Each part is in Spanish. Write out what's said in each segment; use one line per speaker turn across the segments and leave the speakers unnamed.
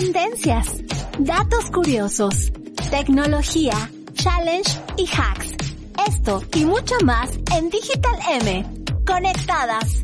Tendencias, datos curiosos, tecnología, challenge y hacks. Esto y mucho más en Digital M. Conectadas.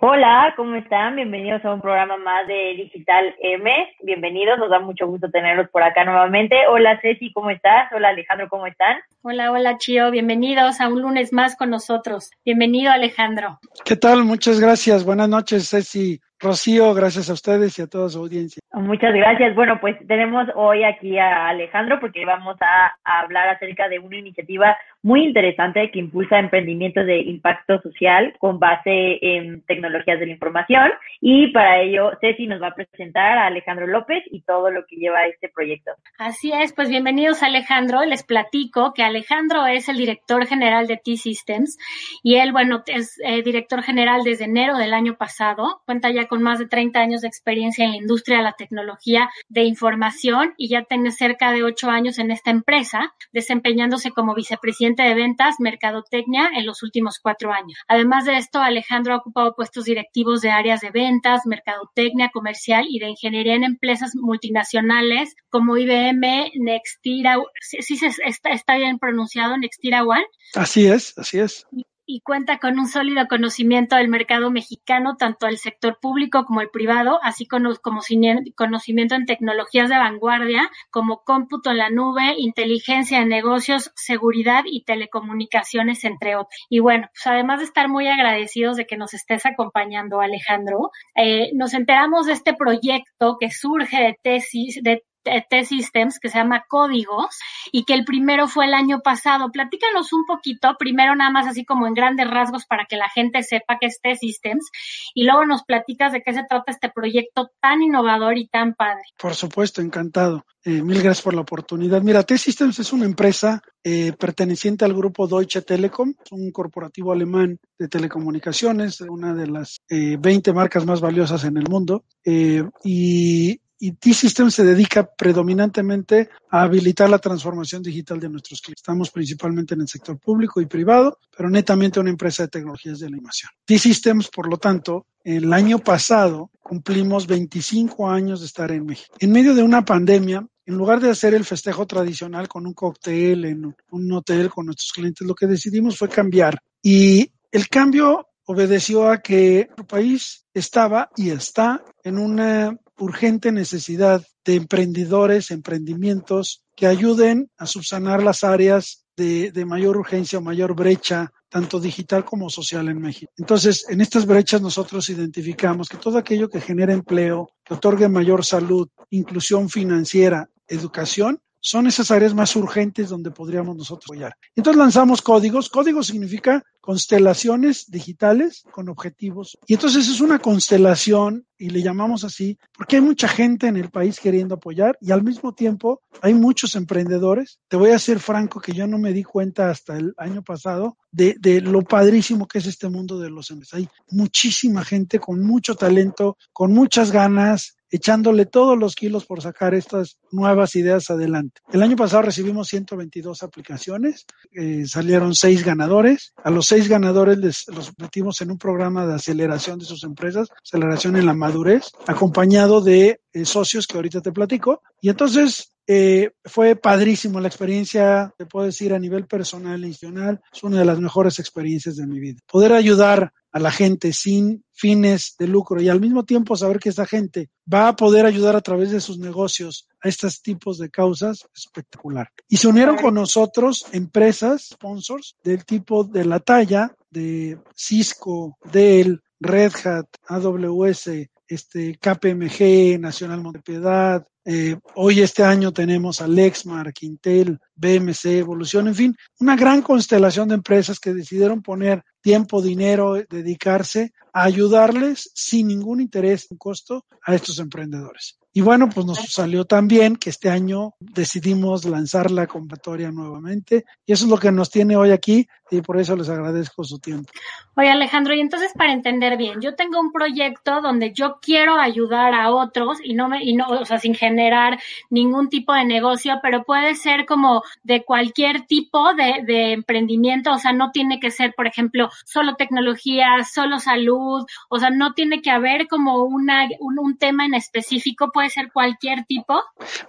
Hola, ¿cómo están? Bienvenidos a un programa más de Digital M. Bienvenidos, nos da mucho gusto tenerlos por acá nuevamente. Hola Ceci, ¿cómo estás? Hola Alejandro, ¿cómo están?
Hola, hola Chio, bienvenidos a un lunes más con nosotros. Bienvenido Alejandro.
¿Qué tal? Muchas gracias. Buenas noches, Ceci. Rocío, gracias a ustedes y a toda su audiencia.
Muchas gracias. Bueno, pues tenemos hoy aquí a Alejandro porque vamos a, a, hablar acerca de una iniciativa muy interesante que impulsa emprendimientos de impacto social con base en tecnologías de la información. Y para ello, Ceci nos va a presentar a Alejandro López y todo lo que lleva este proyecto.
Así es, pues bienvenidos Alejandro. Les platico que Alejandro es el director general de T-Systems y él, bueno, es eh, director general desde enero del año pasado. Cuenta ya con más de 30 años de experiencia en la industria de la tecnología de información y ya tiene cerca de ocho años en esta empresa, desempeñándose como vicepresidente de ventas, mercadotecnia en los últimos cuatro años. Además de esto, Alejandro ha ocupado puestos directivos de áreas de ventas, mercadotecnia, comercial y de ingeniería en empresas multinacionales como IBM, Nextira, sí, sí está, está bien pronunciado, Nextira One.
Así es, así es
y cuenta con un sólido conocimiento del mercado mexicano, tanto el sector público como el privado, así como conocimiento en tecnologías de vanguardia como cómputo en la nube, inteligencia en negocios, seguridad y telecomunicaciones, entre otros. Y bueno, pues además de estar muy agradecidos de que nos estés acompañando, Alejandro, eh, nos enteramos de este proyecto que surge de tesis, de T-Systems que se llama Códigos y que el primero fue el año pasado. Platícanos un poquito, primero nada más así como en grandes rasgos para que la gente sepa qué es T-Systems y luego nos platicas de qué se trata este proyecto tan innovador y tan padre.
Por supuesto, encantado. Eh, mil gracias por la oportunidad. Mira, T-Systems es una empresa eh, perteneciente al grupo Deutsche Telekom, un corporativo alemán de telecomunicaciones, una de las eh, 20 marcas más valiosas en el mundo. Eh, y y T-Systems se dedica predominantemente a habilitar la transformación digital de nuestros clientes. Estamos principalmente en el sector público y privado, pero netamente una empresa de tecnologías de animación. T-Systems, por lo tanto, el año pasado cumplimos 25 años de estar en México. En medio de una pandemia, en lugar de hacer el festejo tradicional con un cóctel en un hotel con nuestros clientes, lo que decidimos fue cambiar. Y el cambio obedeció a que nuestro país estaba y está en una urgente necesidad de emprendedores, emprendimientos que ayuden a subsanar las áreas de, de, mayor urgencia o mayor brecha, tanto digital como social en México. Entonces, en estas brechas nosotros identificamos que todo aquello que genera empleo, que otorgue mayor salud, inclusión financiera, educación, son esas áreas más urgentes donde podríamos nosotros apoyar. Entonces lanzamos códigos. Código significa constelaciones digitales con objetivos. Y entonces es una constelación y le llamamos así porque hay mucha gente en el país queriendo apoyar y al mismo tiempo hay muchos emprendedores. Te voy a ser franco que yo no me di cuenta hasta el año pasado de, de lo padrísimo que es este mundo de los empresarios. Hay muchísima gente con mucho talento, con muchas ganas, echándole todos los kilos por sacar estas nuevas ideas adelante. El año pasado recibimos 122 aplicaciones, eh, salieron seis ganadores. A los seis ganadores les, los metimos en un programa de aceleración de sus empresas, aceleración en la madurez, acompañado de eh, socios que ahorita te platico. Y entonces eh, fue padrísimo la experiencia, te puedo decir, a nivel personal e institucional, es una de las mejores experiencias de mi vida. Poder ayudar a la gente sin fines de lucro y al mismo tiempo saber que esta gente va a poder ayudar a través de sus negocios a estos tipos de causas, espectacular. Y se unieron con nosotros empresas, sponsors, del tipo de la talla de Cisco, Dell, Red Hat, AWS, este, KPMG, Nacional Montepiedad, eh, hoy este año tenemos a Lexmark, Intel, BMC, Evolución, en fin, una gran constelación de empresas que decidieron poner tiempo, dinero, dedicarse a ayudarles sin ningún interés o costo a estos emprendedores. Y bueno, pues nos salió también que este año decidimos lanzar la convocatoria nuevamente y eso es lo que nos tiene hoy aquí y por eso les agradezco su tiempo.
Oye Alejandro, y entonces para entender bien, yo tengo un proyecto donde yo quiero ayudar a otros y no me, y no, o sea, sin generar ningún tipo de negocio, pero puede ser como de cualquier tipo de, de emprendimiento, o sea, no tiene que ser, por ejemplo, solo tecnología, solo salud, o sea, no tiene que haber como una, un, un tema en específico, puede ser cualquier tipo.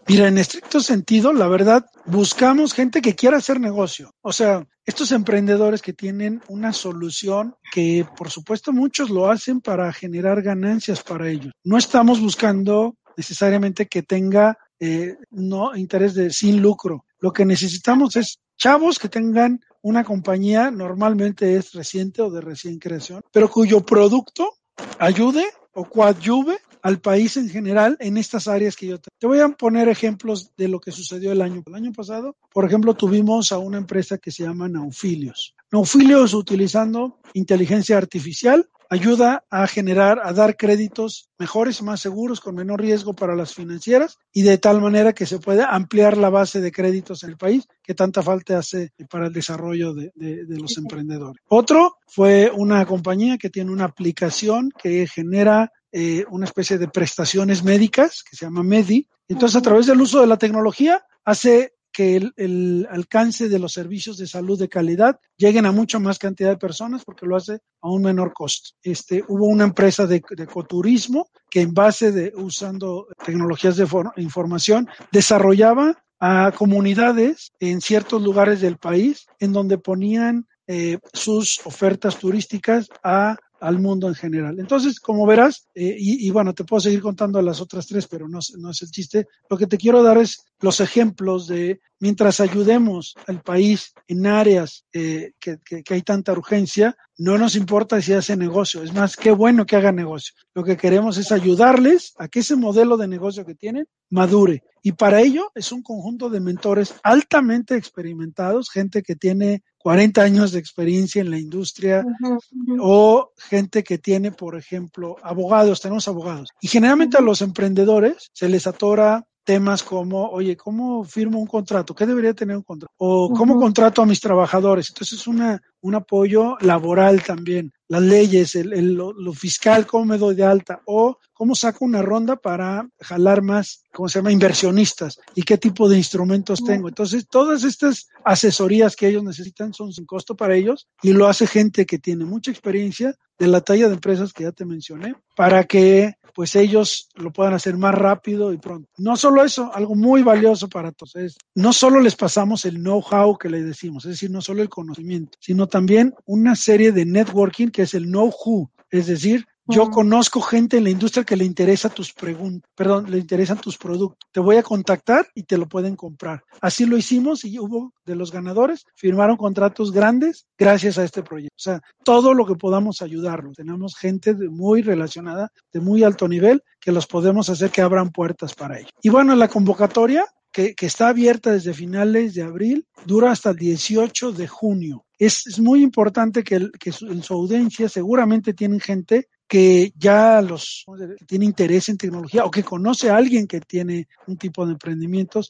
Mira, en estricto sentido, la verdad, buscamos gente que quiera hacer negocio. O sea, estos emprendedores que tienen una solución que por supuesto muchos lo hacen para generar ganancias para ellos. No estamos buscando necesariamente que tenga eh, no interés de sin lucro. Lo que necesitamos es chavos que tengan una compañía, normalmente es reciente o de recién creación, pero cuyo producto ayude o coadyuve al país en general en estas áreas que yo te, te voy a poner ejemplos de lo que sucedió el año. El año pasado, por ejemplo, tuvimos a una empresa que se llama Naufilios. Naufilios utilizando inteligencia artificial ayuda a generar, a dar créditos mejores, más seguros, con menor riesgo para las financieras y de tal manera que se pueda ampliar la base de créditos en el país que tanta falta hace para el desarrollo de, de, de los emprendedores. Otro fue una compañía que tiene una aplicación que genera eh, una especie de prestaciones médicas que se llama Medi. Entonces, a través del uso de la tecnología, hace que el, el, alcance de los servicios de salud de calidad lleguen a mucha más cantidad de personas porque lo hace a un menor costo. Este, hubo una empresa de, de ecoturismo que en base de usando tecnologías de for, información desarrollaba a comunidades en ciertos lugares del país en donde ponían eh, sus ofertas turísticas a al mundo en general. Entonces, como verás, eh, y, y, bueno, te puedo seguir contando las otras tres, pero no, no es el chiste. Lo que te quiero dar es los ejemplos de mientras ayudemos al país en áreas eh, que, que, que, hay tanta urgencia, no nos importa si hace negocio. Es más, qué bueno que haga negocio. Lo que queremos es ayudarles a que ese modelo de negocio que tienen madure. Y para ello es un conjunto de mentores altamente experimentados, gente que tiene 40 años de experiencia en la industria uh -huh, uh -huh. o gente que tiene, por ejemplo, abogados, tenemos abogados. Y generalmente a los emprendedores se les atora temas como, oye, ¿cómo firmo un contrato? ¿Qué debería tener un contrato? O ¿cómo uh -huh. contrato a mis trabajadores? Entonces es una, un apoyo laboral también, las leyes, el, el, lo, lo, fiscal, cómo me doy de alta, o cómo saco una ronda para jalar más, ¿cómo se llama?, inversionistas y qué tipo de instrumentos tengo. Entonces, todas estas asesorías que ellos necesitan son sin costo para ellos y lo hace gente que tiene mucha experiencia de la talla de empresas que ya te mencioné para que pues ellos lo puedan hacer más rápido y pronto. No solo eso, algo muy valioso para todos es, no solo les pasamos el know-how que les decimos, es decir, no solo el conocimiento, sino también una serie de networking que es el know-who, es decir, yo conozco gente en la industria que le interesa tus preguntas, perdón, le interesan tus productos. Te voy a contactar y te lo pueden comprar. Así lo hicimos y hubo de los ganadores, firmaron contratos grandes gracias a este proyecto. O sea, todo lo que podamos ayudarlos. Tenemos gente de muy relacionada, de muy alto nivel, que los podemos hacer que abran puertas para ellos. Y bueno, la convocatoria que, que, está abierta desde finales de abril, dura hasta el 18 de junio. Es, es muy importante que, el, que su, en su audiencia seguramente tienen gente que ya los que tiene interés en tecnología o que conoce a alguien que tiene un tipo de emprendimientos,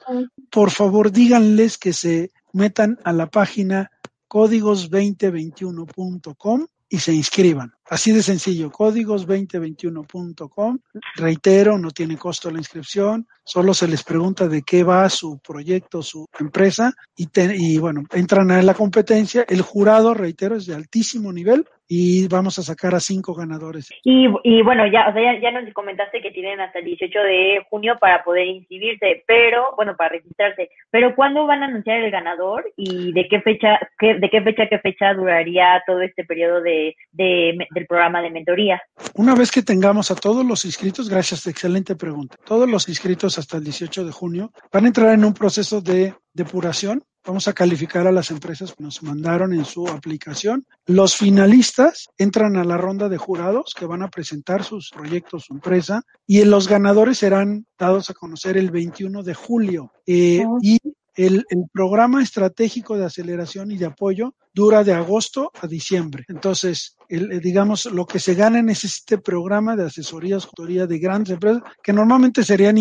por favor díganles que se metan a la página códigos2021.com y se inscriban. Así de sencillo, códigos2021.com. Reitero, no tiene costo la inscripción, solo se les pregunta de qué va su proyecto, su empresa, y, te, y bueno, entran a la competencia. El jurado, reitero, es de altísimo nivel y vamos a sacar a cinco ganadores.
Y, y bueno, ya, o sea, ya, ya, nos comentaste que tienen hasta el 18 de junio para poder inscribirse, pero, bueno, para registrarse, pero ¿cuándo van a anunciar el ganador y de qué fecha, qué, de qué fecha, qué fecha duraría todo este periodo de, de, del programa de mentoría?
Una vez que tengamos a todos los inscritos, gracias, excelente pregunta, todos los inscritos hasta el 18 de junio van a entrar en un proceso de depuración Vamos a calificar a las empresas que nos mandaron en su aplicación. Los finalistas entran a la ronda de jurados que van a presentar sus proyectos, su empresa, y los ganadores serán dados a conocer el 21 de julio. Eh, oh. Y el, el, programa estratégico de aceleración y de apoyo dura de agosto a diciembre. Entonces, el, digamos, lo que se gana en este programa de asesoría, asesoría de grandes empresas, que normalmente serían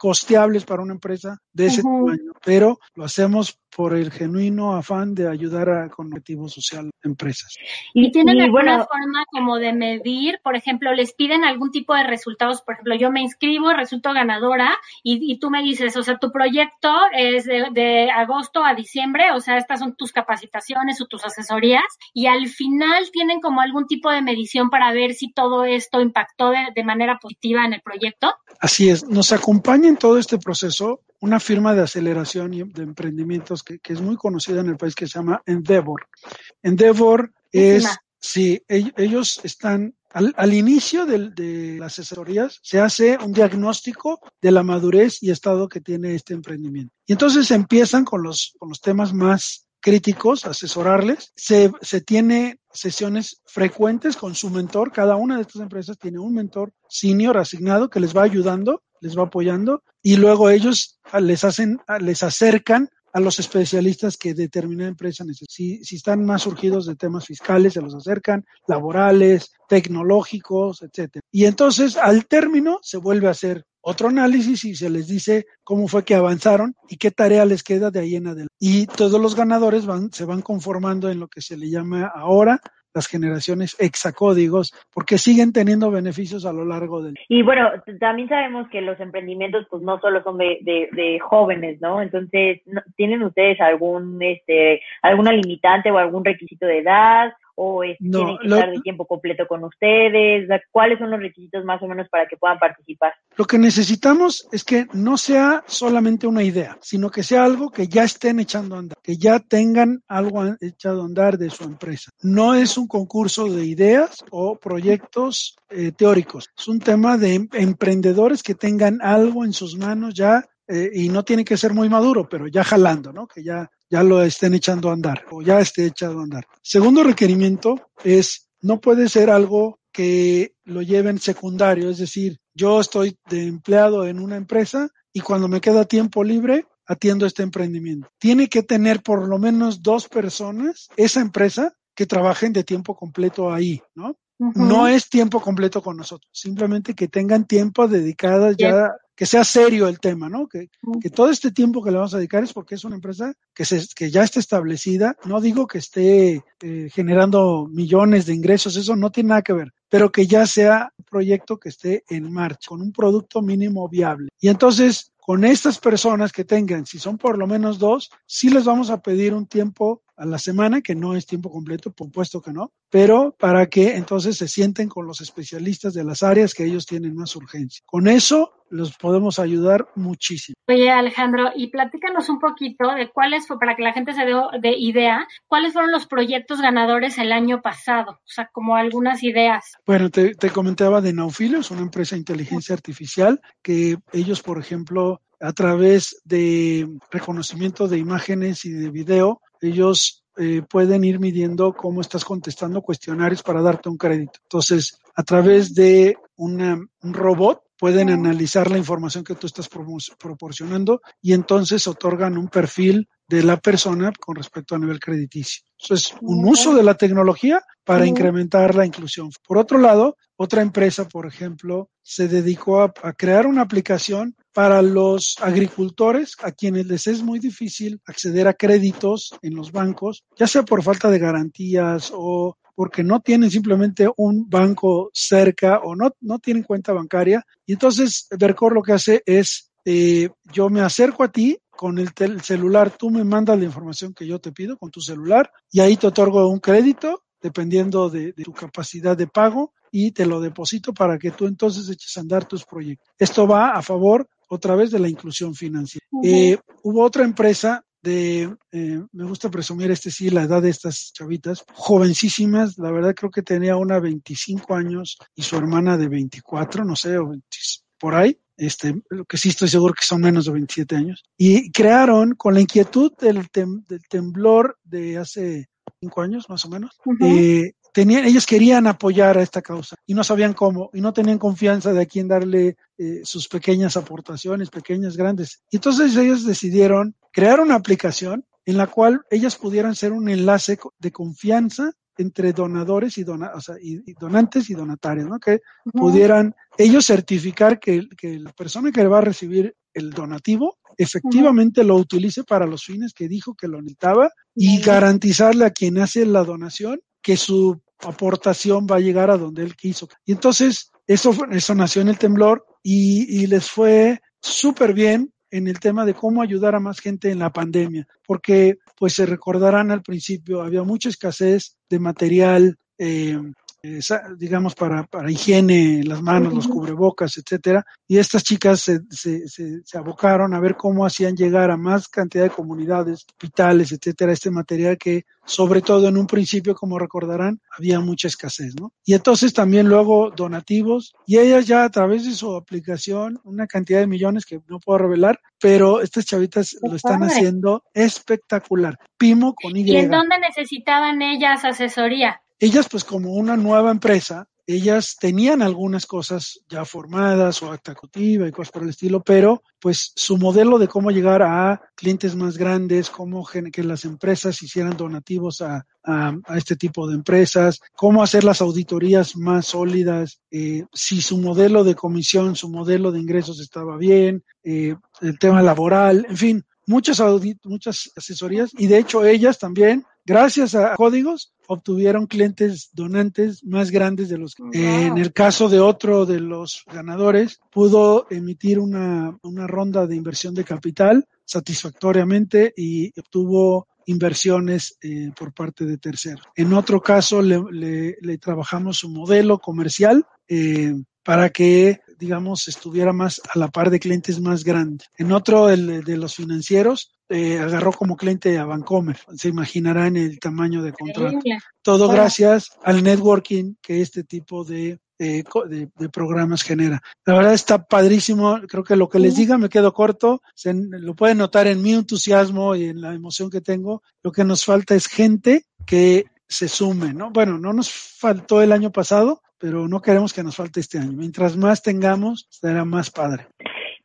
incosteables para una empresa de ese uh -huh. tamaño, pero lo hacemos por el genuino afán de ayudar a, con objetivo social a empresas.
¿Y tienen y, alguna bueno, forma como de medir? Por ejemplo, ¿les piden algún tipo de resultados? Por ejemplo, yo me inscribo, resulto ganadora y, y tú me dices, o sea, tu proyecto es de, de, agosto a diciembre, o sea, estas son tus capacitaciones o tus asesorías y al final tienen como algún tipo de medición para ver si todo esto impactó de, de manera positiva en el proyecto.
Así es, nos acompaña en todo este proceso una firma de aceleración y de emprendimientos que, que, es muy conocida en el país que se llama Endeavor. Endeavor es, sí, ellos están al, al inicio de, de, las asesorías se hace un diagnóstico de la madurez y estado que tiene este emprendimiento. Y entonces empiezan con los, con los temas más críticos, asesorarles. Se, se tiene sesiones frecuentes con su mentor. Cada una de estas empresas tiene un mentor senior asignado que les va ayudando, les va apoyando y luego ellos les hacen, les acercan a los especialistas que determinada empresa necesita. Si, si, están más surgidos de temas fiscales, se los acercan, laborales, tecnológicos, etcétera. Y entonces, al término, se vuelve a hacer otro análisis y se les dice cómo fue que avanzaron y qué tarea les queda de ahí en adelante. Y todos los ganadores van, se van conformando en lo que se le llama ahora las generaciones hexacódigos, porque siguen teniendo beneficios a lo largo del.
Y bueno, también sabemos que los emprendimientos, pues no solo son de, de, de jóvenes, ¿no? Entonces, ¿tienen ustedes algún, este, alguna limitante o algún requisito de edad? O es, no, tienen que lo, estar de tiempo completo con ustedes? ¿Cuáles son los requisitos más o menos para que puedan participar?
Lo que necesitamos es que no sea solamente una idea, sino que sea algo que ya estén echando a andar, que ya tengan algo echado a andar de su empresa. No es un concurso de ideas o proyectos eh, teóricos, es un tema de emprendedores que tengan algo en sus manos ya eh, y no tiene que ser muy maduro, pero ya jalando, ¿no? Que ya, ya lo estén echando a andar o ya esté echado a andar. Segundo requerimiento es, no puede ser algo que lo lleven secundario, es decir, yo estoy de empleado en una empresa y cuando me queda tiempo libre, atiendo este emprendimiento. Tiene que tener por lo menos dos personas, esa empresa, que trabajen de tiempo completo ahí, ¿no? Uh -huh. No es tiempo completo con nosotros, simplemente que tengan tiempo dedicado ya que sea serio el tema, ¿no? Que, que, todo este tiempo que le vamos a dedicar es porque es una empresa que, se, que ya está establecida. No digo que esté eh, generando millones de ingresos, eso no tiene nada que ver, pero que ya sea un proyecto que esté en marcha, con un producto mínimo viable. Y entonces, con estas personas que tengan, si son por lo menos dos, sí les vamos a pedir un tiempo a la semana, que no es tiempo completo, por supuesto que no, pero para que entonces se sienten con los especialistas de las áreas que ellos tienen más urgencia. Con eso los podemos ayudar muchísimo.
Oye, Alejandro, y platícanos un poquito de cuáles, para que la gente se dé de idea, cuáles fueron los proyectos ganadores el año pasado, o sea, como algunas ideas.
Bueno, te, te comentaba de Naufilio, es una empresa de inteligencia artificial que ellos, por ejemplo, a través de reconocimiento de imágenes y de video, ellos eh, pueden ir midiendo cómo estás contestando cuestionarios para darte un crédito. Entonces, a través de una, un robot, pueden analizar la información que tú estás proporcionando y entonces otorgan un perfil de la persona con respecto a nivel crediticio. Eso es un uso de la tecnología para incrementar la inclusión. Por otro lado, otra empresa, por ejemplo, se dedicó a, a, crear una aplicación para los agricultores a quienes les es muy difícil acceder a créditos en los bancos, ya sea por falta de garantías o porque no tienen simplemente un banco cerca o no, no tienen cuenta bancaria. Y entonces Vercor lo que hace es, eh, yo me acerco a ti con el, el celular, tú me mandas la información que yo te pido con tu celular y ahí te otorgo un crédito dependiendo de, de tu capacidad de pago y te lo deposito para que tú entonces eches a andar tus proyectos. Esto va a favor otra vez de la inclusión financiera. Uh -huh. eh, hubo otra empresa de, eh, me gusta presumir este sí, la edad de estas chavitas, jovencísimas, la verdad creo que tenía una 25 años y su hermana de 24, no sé, o 20, por ahí, este, lo que sí estoy seguro que son menos de 27 años, y crearon con la inquietud del, tem, del temblor de hace cinco años más o menos, uh -huh. eh, tenían, ellos querían apoyar a esta causa y no sabían cómo y no tenían confianza de a quién darle eh, sus pequeñas aportaciones, pequeñas, grandes. Y entonces ellos decidieron crear una aplicación en la cual ellas pudieran ser un enlace de confianza entre donadores y, dona, o sea, y, donantes y donatarios, ¿no? Que pudieran ellos certificar que, que, la persona que va a recibir el donativo efectivamente lo utilice para los fines que dijo que lo necesitaba y garantizarle a quien hace la donación que su aportación va a llegar a donde él quiso. Y entonces, eso, eso nació en el temblor y, y les fue súper bien en el tema de cómo ayudar a más gente en la pandemia, porque pues se recordarán al principio, había mucha escasez de material eh, digamos, para, para higiene, las manos, los cubrebocas, etcétera. Y estas chicas se, se, se, abocaron a ver cómo hacían llegar a más cantidad de comunidades, hospitales, etcétera, este material que, sobre todo en un principio, como recordarán, había mucha escasez, ¿no? Y entonces también luego donativos, y ellas ya a través de su aplicación, una cantidad de millones que no puedo revelar, pero estas chavitas lo están haciendo espectacular. Pimo con Y.
¿Y en dónde necesitaban ellas asesoría?
Ellas pues como una nueva empresa, ellas tenían algunas cosas ya formadas o actacutiva y cosas por el estilo, pero pues su modelo de cómo llegar a clientes más grandes, cómo que las empresas hicieran donativos a, a, este tipo de empresas, cómo hacer las auditorías más sólidas, eh, si su modelo de comisión, su modelo de ingresos estaba bien, eh, el tema laboral, en fin, muchas, muchas asesorías. Y de hecho ellas también gracias a códigos, obtuvieron clientes donantes más grandes de los que, en el caso de otro de los ganadores, pudo emitir una, una ronda de inversión de capital satisfactoriamente y obtuvo inversiones eh, por parte de terceros. En otro caso, le, le, le trabajamos su modelo comercial eh, para que digamos, estuviera más a la par de clientes más grandes. En otro, el de los financieros, eh, agarró como cliente a Vancomer. Se imaginarán el tamaño de contrato. Todo gracias al networking que este tipo de, de, de, programas genera. La verdad está padrísimo. Creo que lo que les diga me quedo corto. Se, lo pueden notar en mi entusiasmo y en la emoción que tengo. Lo que nos falta es gente que se sume, ¿no? Bueno, no nos faltó el año pasado, pero no queremos que nos falte este año. Mientras más tengamos, será más padre.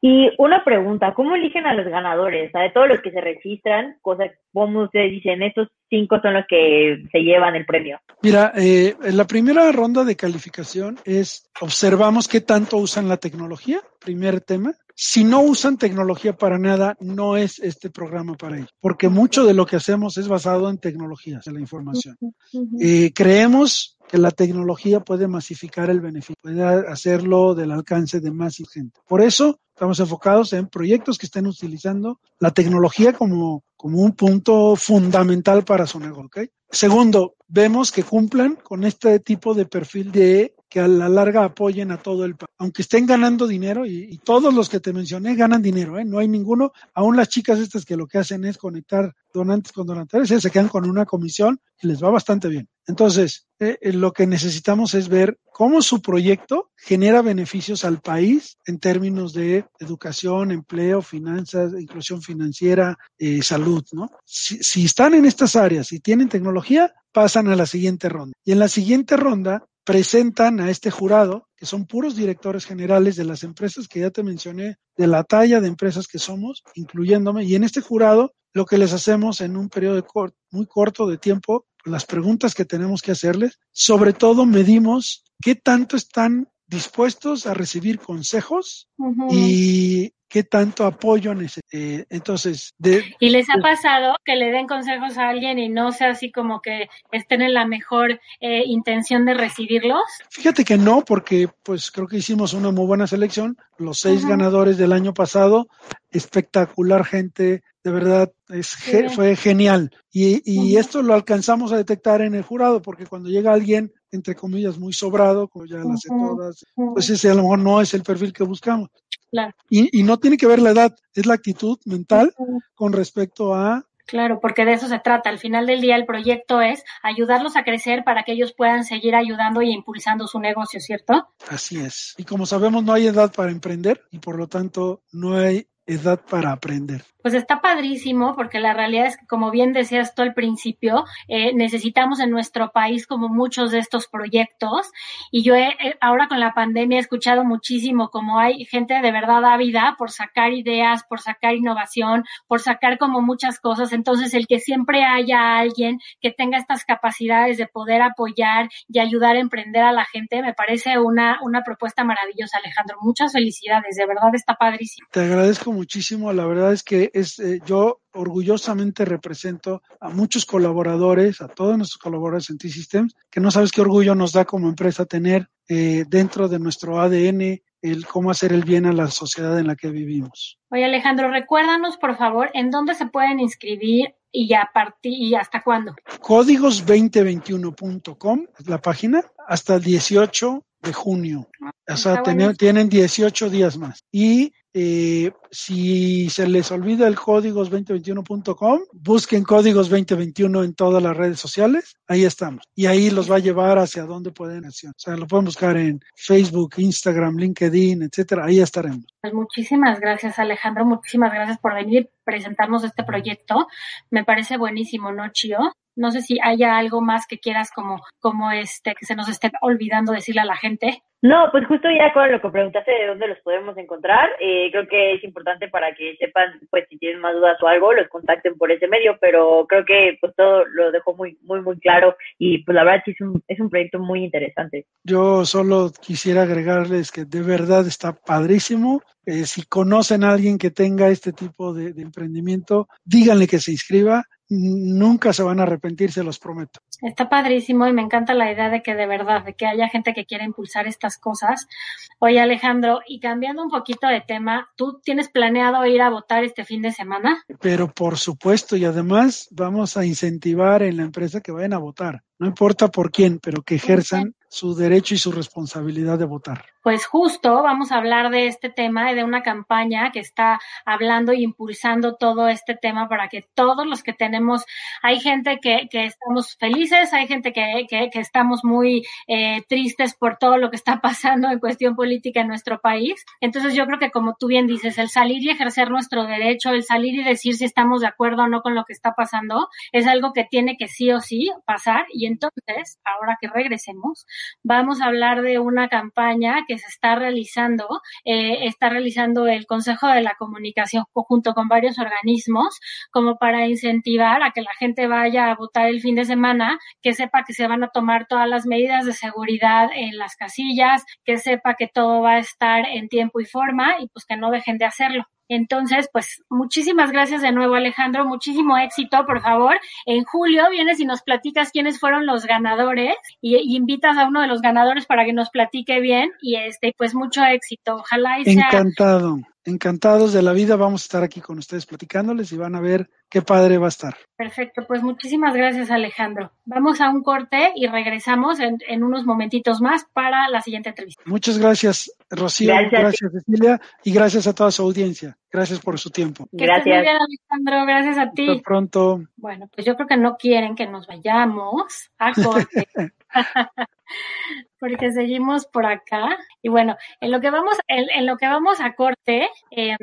Y una pregunta, ¿cómo eligen a los ganadores? de todos los que se registran, cosas, ¿cómo ustedes dicen, estos cinco son los que se llevan el premio?
Mira, eh, la primera ronda de calificación es, observamos qué tanto usan la tecnología, primer tema. Si no usan tecnología para nada, no es este programa para ellos, porque mucho de lo que hacemos es basado en tecnologías de la información. Eh, creemos que la tecnología puede masificar el beneficio, puede hacerlo del alcance de más gente. Por eso estamos enfocados en proyectos que estén utilizando la tecnología como, como un punto fundamental para su negocio. ¿okay? Segundo, vemos que cumplan con este tipo de perfil de que a la larga apoyen a todo el país. Aunque estén ganando dinero, y, todos los que te mencioné ganan dinero, ¿eh? no hay ninguno, aún las chicas estas que lo que hacen es conectar donantes con donantes, se quedan con una comisión y les va bastante bien. Entonces, eh, eh, lo que necesitamos es ver cómo su proyecto genera beneficios al país en términos de educación, empleo, finanzas, inclusión financiera, eh, salud, ¿no? Si están en estas áreas y tienen tecnología, pasan a la siguiente ronda. Y en la siguiente ronda presentan a este jurado, que son puros directores generales de las empresas que ya te mencioné, de la talla de empresas que somos, incluyéndome, y en este jurado lo que les hacemos en un periodo muy corto de tiempo, las preguntas que tenemos que hacerles, sobre todo medimos qué tanto están dispuestos a recibir consejos uh -huh. y qué tanto apoyo necesitan. Eh, entonces, de,
¿y les ha pasado que le den consejos a alguien y no sea así como que estén en la mejor eh, intención de recibirlos?
Fíjate que no, porque pues creo que hicimos una muy buena selección. Los seis uh -huh. ganadores del año pasado, espectacular gente, de verdad es, fue genial. Y, y esto lo alcanzamos a detectar en el jurado, porque cuando llega alguien, entre comillas, muy sobrado, como ya las sé todas, pues ese a lo mejor no es el perfil que buscamos.
Claro.
Y, y, no tiene que ver la edad, es la actitud mental con respecto a...
Claro, porque de eso se trata. Al final del día el proyecto es ayudarlos a crecer para que ellos puedan seguir ayudando y impulsando su negocio, ¿cierto?
Así es. Y como sabemos, no hay edad para emprender y por lo tanto no hay edad para aprender.
Pues está padrísimo porque la realidad es que, como bien decías tú al principio, eh, necesitamos en nuestro país como muchos de estos proyectos y yo he, ahora con la pandemia he escuchado muchísimo como hay gente de verdad ávida por sacar ideas, por sacar innovación, por sacar como muchas cosas. Entonces, el que siempre haya alguien que tenga estas capacidades de poder apoyar y ayudar a emprender a la gente me parece una, una propuesta maravillosa, Alejandro. Muchas felicidades, de verdad está padrísimo.
Te agradezco muchísimo. La verdad es que es, eh, yo orgullosamente represento a muchos colaboradores, a todos nuestros colaboradores en T-Systems, que no sabes qué orgullo nos da como empresa tener eh, dentro de nuestro ADN el cómo hacer el bien a la sociedad en la que vivimos.
Oye Alejandro, recuérdanos por favor en dónde se pueden inscribir y a partir y hasta cuándo.
Códigos2021.com es la página hasta el 18 de junio. O sea, tienen 18 días más. Y eh, si se les olvida el códigos2021.com, busquen códigos 2021 en todas las redes sociales, ahí estamos. Y ahí los va a llevar hacia donde pueden hacer. O sea, lo pueden buscar en Facebook, Instagram, LinkedIn, etcétera, ahí estaremos.
Pues muchísimas gracias, Alejandro, muchísimas gracias por venir presentarnos este proyecto. Me parece buenísimo, ¿no, Chio? No sé si haya algo más que quieras como, como este, que se nos esté olvidando decirle a la gente.
No, pues justo ya con lo que preguntaste de dónde los podemos encontrar, eh, creo que es importante para que sepan, pues si tienen más dudas o algo, los contacten por ese medio, pero creo que pues todo lo dejó muy, muy, muy claro y pues la verdad sí es un, es un proyecto muy interesante.
Yo solo quisiera agregarles que de verdad está padrísimo. Eh, si conocen a alguien que tenga este tipo de, de emprendimiento, díganle que se inscriba nunca se van a arrepentir, se los prometo.
Está padrísimo y me encanta la idea de que de verdad, de que haya gente que quiera impulsar estas cosas. Oye Alejandro, y cambiando un poquito de tema, ¿tú tienes planeado ir a votar este fin de semana?
Pero por supuesto, y además vamos a incentivar en la empresa que vayan a votar. No importa por quién, pero que ejerzan su derecho y su responsabilidad de votar.
Pues justo vamos a hablar de este tema y de una campaña que está hablando y impulsando todo este tema para que todos los que tenemos, hay gente que, que estamos felices, hay gente que, que, que estamos muy eh, tristes por todo lo que está pasando en cuestión política en nuestro país. Entonces yo creo que como tú bien dices, el salir y ejercer nuestro derecho, el salir y decir si estamos de acuerdo o no con lo que está pasando, es algo que tiene que sí o sí pasar. Y entonces, ahora que regresemos, vamos a hablar de una campaña que se está realizando, eh, está realizando el Consejo de la Comunicación junto con varios organismos, como para incentivar a que la gente vaya a votar el fin de semana, que sepa que se van a tomar todas las medidas de seguridad en las casillas, que sepa que todo va a estar en tiempo y forma y pues que no dejen de hacerlo. Entonces, pues muchísimas gracias de nuevo Alejandro, muchísimo éxito, por favor. En julio vienes y nos platicas quiénes fueron los ganadores y, invitas a uno de los ganadores para que nos platique bien y este, pues mucho éxito. Ojalá y
sea... Encantado encantados de la vida. Vamos a estar aquí con ustedes platicándoles y van a ver qué padre va a estar.
Perfecto, pues muchísimas gracias Alejandro. Vamos a un corte y regresamos en, en unos momentitos más para la siguiente entrevista.
Muchas gracias Rocío, gracias, gracias Cecilia y gracias a toda su audiencia. Gracias por su tiempo.
Gracias. Muy bien, Alejandro, gracias a ti.
Hasta pronto.
Bueno, pues yo creo que no quieren que nos vayamos a corte. porque seguimos por acá. Y bueno, en lo que vamos, en, lo que vamos a corte, eh,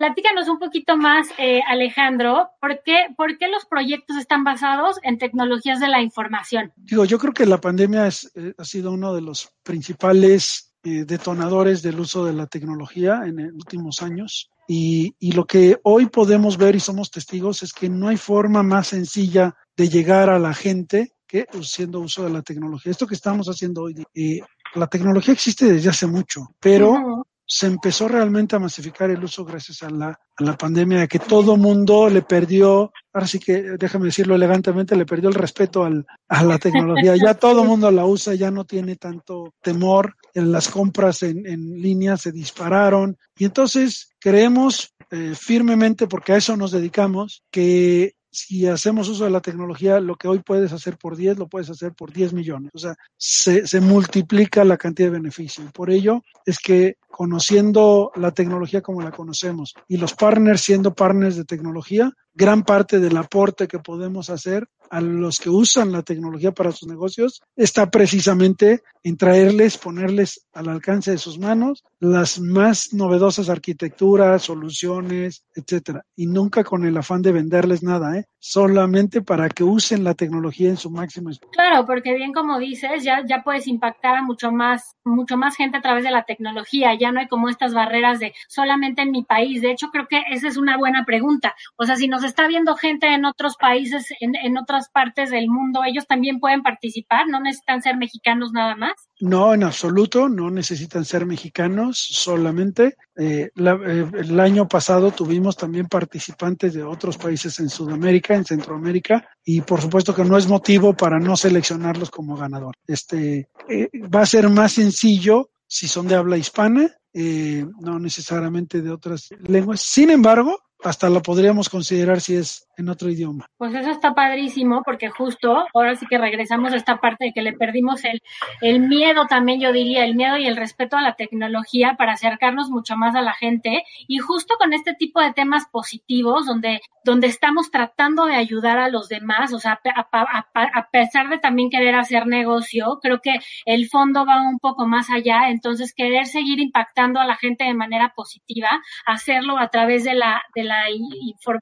platícanos un poquito más, eh, Alejandro, ¿por qué, ¿por qué los proyectos están basados en tecnologías de la información?
Digo, yo creo que la pandemia es, eh, ha sido uno de los principales eh, detonadores del uso de la tecnología en los últimos años. Y, lo que hoy podemos ver y somos testigos es que no hay forma más sencilla de llegar a la gente que haciendo uso de la tecnología. Esto que estamos haciendo hoy, eh, la tecnología existe desde hace mucho, pero se empezó realmente a masificar el uso gracias a la, a la pandemia, que todo mundo le perdió, ahora sí que déjame decirlo elegantemente, le perdió el respeto al, a la tecnología. Ya todo mundo la usa, ya no tiene tanto temor. En las compras en, en línea se dispararon y entonces creemos eh, firmemente, porque a eso nos dedicamos, que si hacemos uso de la tecnología, lo que hoy puedes hacer por 10, lo puedes hacer por 10 millones. O sea, se, se multiplica la cantidad de beneficio. Por ello es que conociendo la tecnología como la conocemos y los partners siendo partners de tecnología, gran parte del aporte que podemos hacer a los que usan la tecnología para sus negocios está precisamente en traerles, ponerles al alcance de sus manos las más novedosas arquitecturas, soluciones, etcétera, y nunca con el afán de venderles nada, ¿eh? solamente para que usen la tecnología en su máximo.
Claro, porque bien como dices, ya ya puedes impactar a mucho más mucho más gente a través de la tecnología, ya no hay como estas barreras de solamente en mi país. De hecho, creo que esa es una buena pregunta. O sea, si nos está viendo gente en otros países, en, en otras partes del mundo, ellos también pueden participar, no necesitan ser mexicanos nada más.
No, en absoluto, no necesitan ser mexicanos solamente. Eh, la, eh, el año pasado tuvimos también participantes de otros países en Sudamérica, en Centroamérica, y por supuesto que no es motivo para no seleccionarlos como ganador. Este eh, va a ser más sencillo si son de habla hispana, no necesariamente de otras lenguas. Sin embargo, hasta lo podríamos considerar si es en otro idioma.
Pues eso está padrísimo porque justo ahora sí que regresamos a esta parte de que le perdimos el, el miedo también, yo diría, el miedo y el respeto a la tecnología para acercarnos mucho más a la gente y justo con este tipo de temas positivos donde, donde estamos tratando de ayudar a los demás, o sea, a, a, a pesar de también querer hacer negocio, creo que el fondo va un poco más allá, entonces querer seguir impactando a la gente de manera positiva, hacerlo a través de la, de la,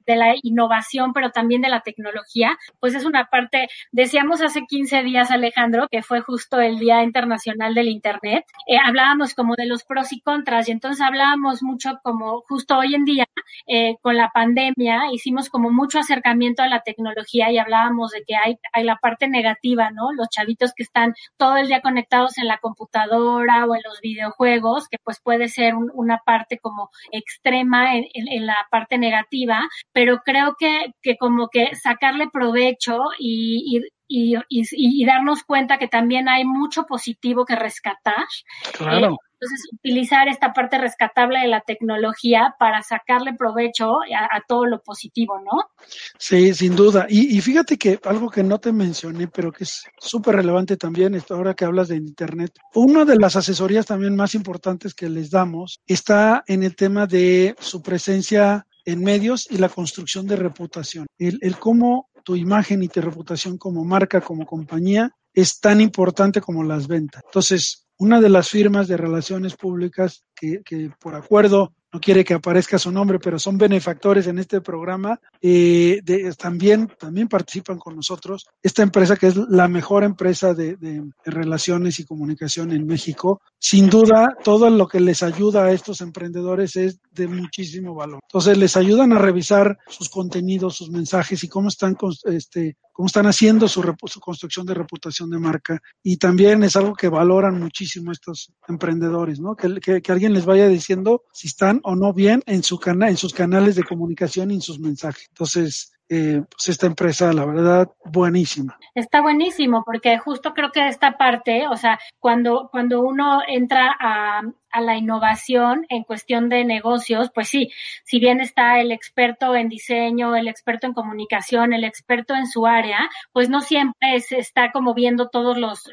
de la innovación, pero también de la tecnología, pues es una parte, decíamos hace 15 días, Alejandro, que fue justo el Día Internacional del Internet, eh, hablábamos como de los pros y contras, y entonces hablábamos mucho como justo hoy en día, eh, con la pandemia, hicimos como mucho acercamiento a la tecnología y hablábamos de que hay, hay la parte negativa, ¿no? Los chavitos que están todo el día conectados en la computadora o en los videojuegos, que pues puede ser un, una parte como extrema en la parte negativa, pero creo que, que como que sacarle provecho y, y y, y, darnos cuenta que también hay mucho positivo que rescatar.
Claro.
Eh, entonces, utilizar esta parte rescatable de la tecnología para sacarle provecho a, a todo lo positivo, ¿no?
Sí, sin duda. Y, y, fíjate que algo que no te mencioné, pero que es súper relevante también, ahora que hablas de Internet, una de las asesorías también más importantes que les damos está en el tema de su presencia en medios y la construcción de reputación. El, el cómo tu imagen y tu reputación como marca, como compañía, es tan importante como las ventas. Entonces, una de las firmas de relaciones públicas que, que por acuerdo no quiere que aparezca su nombre, pero son benefactores en este programa, eh, de, también, también participan con nosotros. Esta empresa que es la mejor empresa de, de, relaciones y comunicación en México, sin duda todo lo que les ayuda a estos emprendedores es de muchísimo valor. Entonces les ayudan a revisar sus contenidos, sus mensajes y cómo están este, cómo están haciendo su, su, construcción de reputación de marca. Y también es algo que valoran muchísimo estos emprendedores, ¿no? Que, que alguien les vaya diciendo si están o no bien en, su cana en sus canales de comunicación y en sus mensajes. Entonces, eh, pues esta empresa, la verdad, buenísima.
Está buenísimo, porque justo creo que esta parte, o sea, cuando, cuando uno entra a, a la innovación en cuestión de negocios, pues sí, si bien está el experto en diseño, el experto en comunicación, el experto en su área, pues no siempre se está como viendo todos los,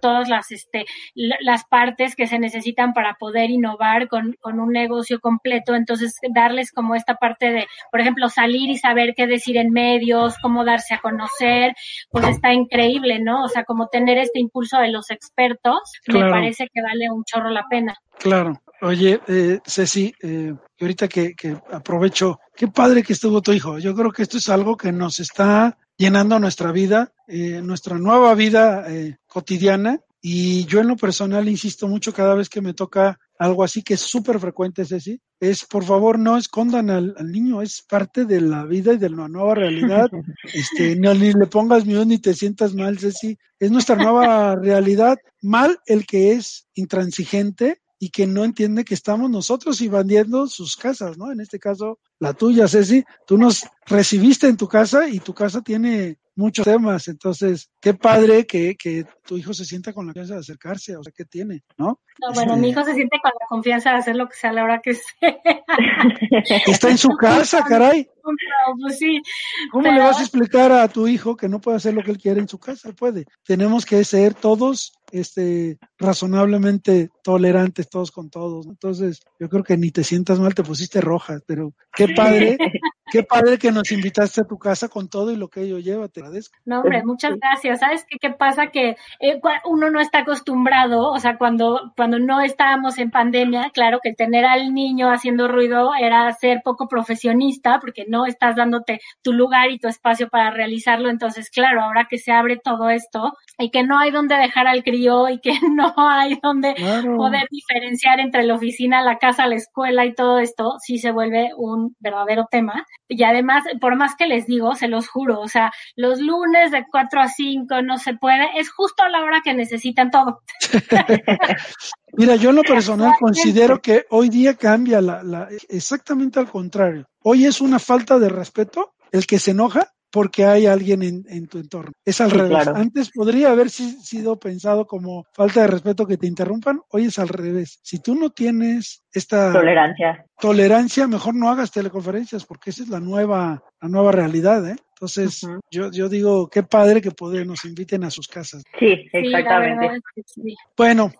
todas las, este, las partes que se necesitan para poder innovar con, con un negocio completo. Entonces, darles como esta parte de, por ejemplo, salir y saber qué decir en medios, cómo darse a conocer, pues está increíble, ¿no? O sea, como tener este impulso de los expertos, claro. me parece que vale un chorro la pena.
Claro. Oye, eh, Ceci, eh, ahorita que, que aprovecho, qué padre que estuvo tu hijo. Yo creo que esto es algo que nos está llenando nuestra vida, eh, nuestra nueva vida eh, cotidiana. Y yo en lo personal insisto mucho cada vez que me toca algo así que es súper frecuente, Ceci, es por favor no escondan al, al, niño, es parte de la vida y de la nueva realidad. Este, no, ni le pongas miedo ni te sientas mal, Ceci. Es nuestra nueva realidad. Mal el que es intransigente y que no entiende que estamos nosotros invadiendo sus casas, ¿no? En este caso, la tuya, Ceci, tú nos recibiste en tu casa y tu casa tiene muchos temas, entonces, qué padre que, que tu hijo se sienta con la confianza de acercarse, o sea, ¿qué tiene, no?
No, bueno, este... mi hijo se siente con la confianza de hacer lo que sea a la hora que sea.
Está en su casa, caray.
Pues sí.
¿Cómo le vas a explicar a tu hijo que no puede hacer lo que él quiere en su casa? Puede. Tenemos que ser todos este, razonablemente tolerantes todos con todos. Entonces, yo creo que ni te sientas mal, te pusiste roja, pero qué padre, qué padre que nos invitaste a tu casa con todo y lo que ello lleva, te agradezco.
No, hombre, muchas gracias. ¿Sabes qué, qué pasa? Que eh, uno no está acostumbrado, o sea, cuando, cuando no estábamos en pandemia, claro que tener al niño haciendo ruido era ser poco profesionista, porque no estás dándote tu lugar y tu espacio para realizarlo. Entonces, claro, ahora que se abre todo esto y que no hay donde dejar al crío y que no hay donde poder diferenciar entre la oficina, la casa, la escuela y todo esto, sí se vuelve un verdadero tema. Y además, por más que les digo, se los juro, o sea, los lunes de 4 a 5 no se puede, es justo a la hora que necesitan todo.
Mira, yo en lo personal considero que hoy día cambia la, la, exactamente al contrario. Hoy es una falta de respeto el que se enoja porque hay alguien en, tu entorno. Es al revés. Antes podría haber sido pensado como falta de respeto que te interrumpan, hoy es al revés. Si tú no tienes esta
tolerancia,
tolerancia mejor no hagas teleconferencias porque esa es la nueva, la nueva realidad, ¿eh? Entonces, yo, yo digo, qué padre que nos inviten a sus casas.
Sí, exactamente.
Bueno,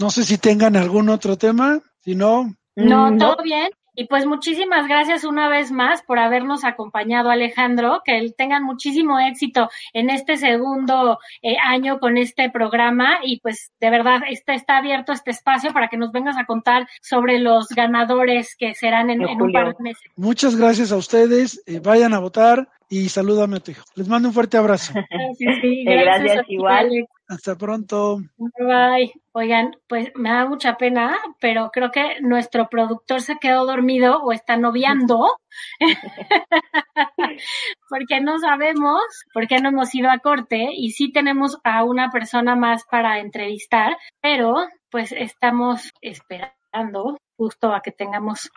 no sé si tengan algún otro tema, si no...
No, todo bien. Y pues muchísimas gracias una vez más por habernos acompañado, Alejandro. Que tengan muchísimo éxito en este segundo eh, año con este programa. Y pues de verdad, este está abierto este espacio para que nos vengas a contar sobre los ganadores que serán en, un par de meses.
Muchas gracias a ustedes. Eh, vayan a votar y salúdame a tu hijo. Les mando un fuerte abrazo.
gracias, igual.
Hasta pronto.
Bye. Oigan, pues me da mucha pena, pero creo que nuestro productor se quedó dormido o está noviando, porque no sabemos, porque no hemos ido a corte y sí tenemos a una persona más para entrevistar, pero pues estamos esperando justo a que tengamos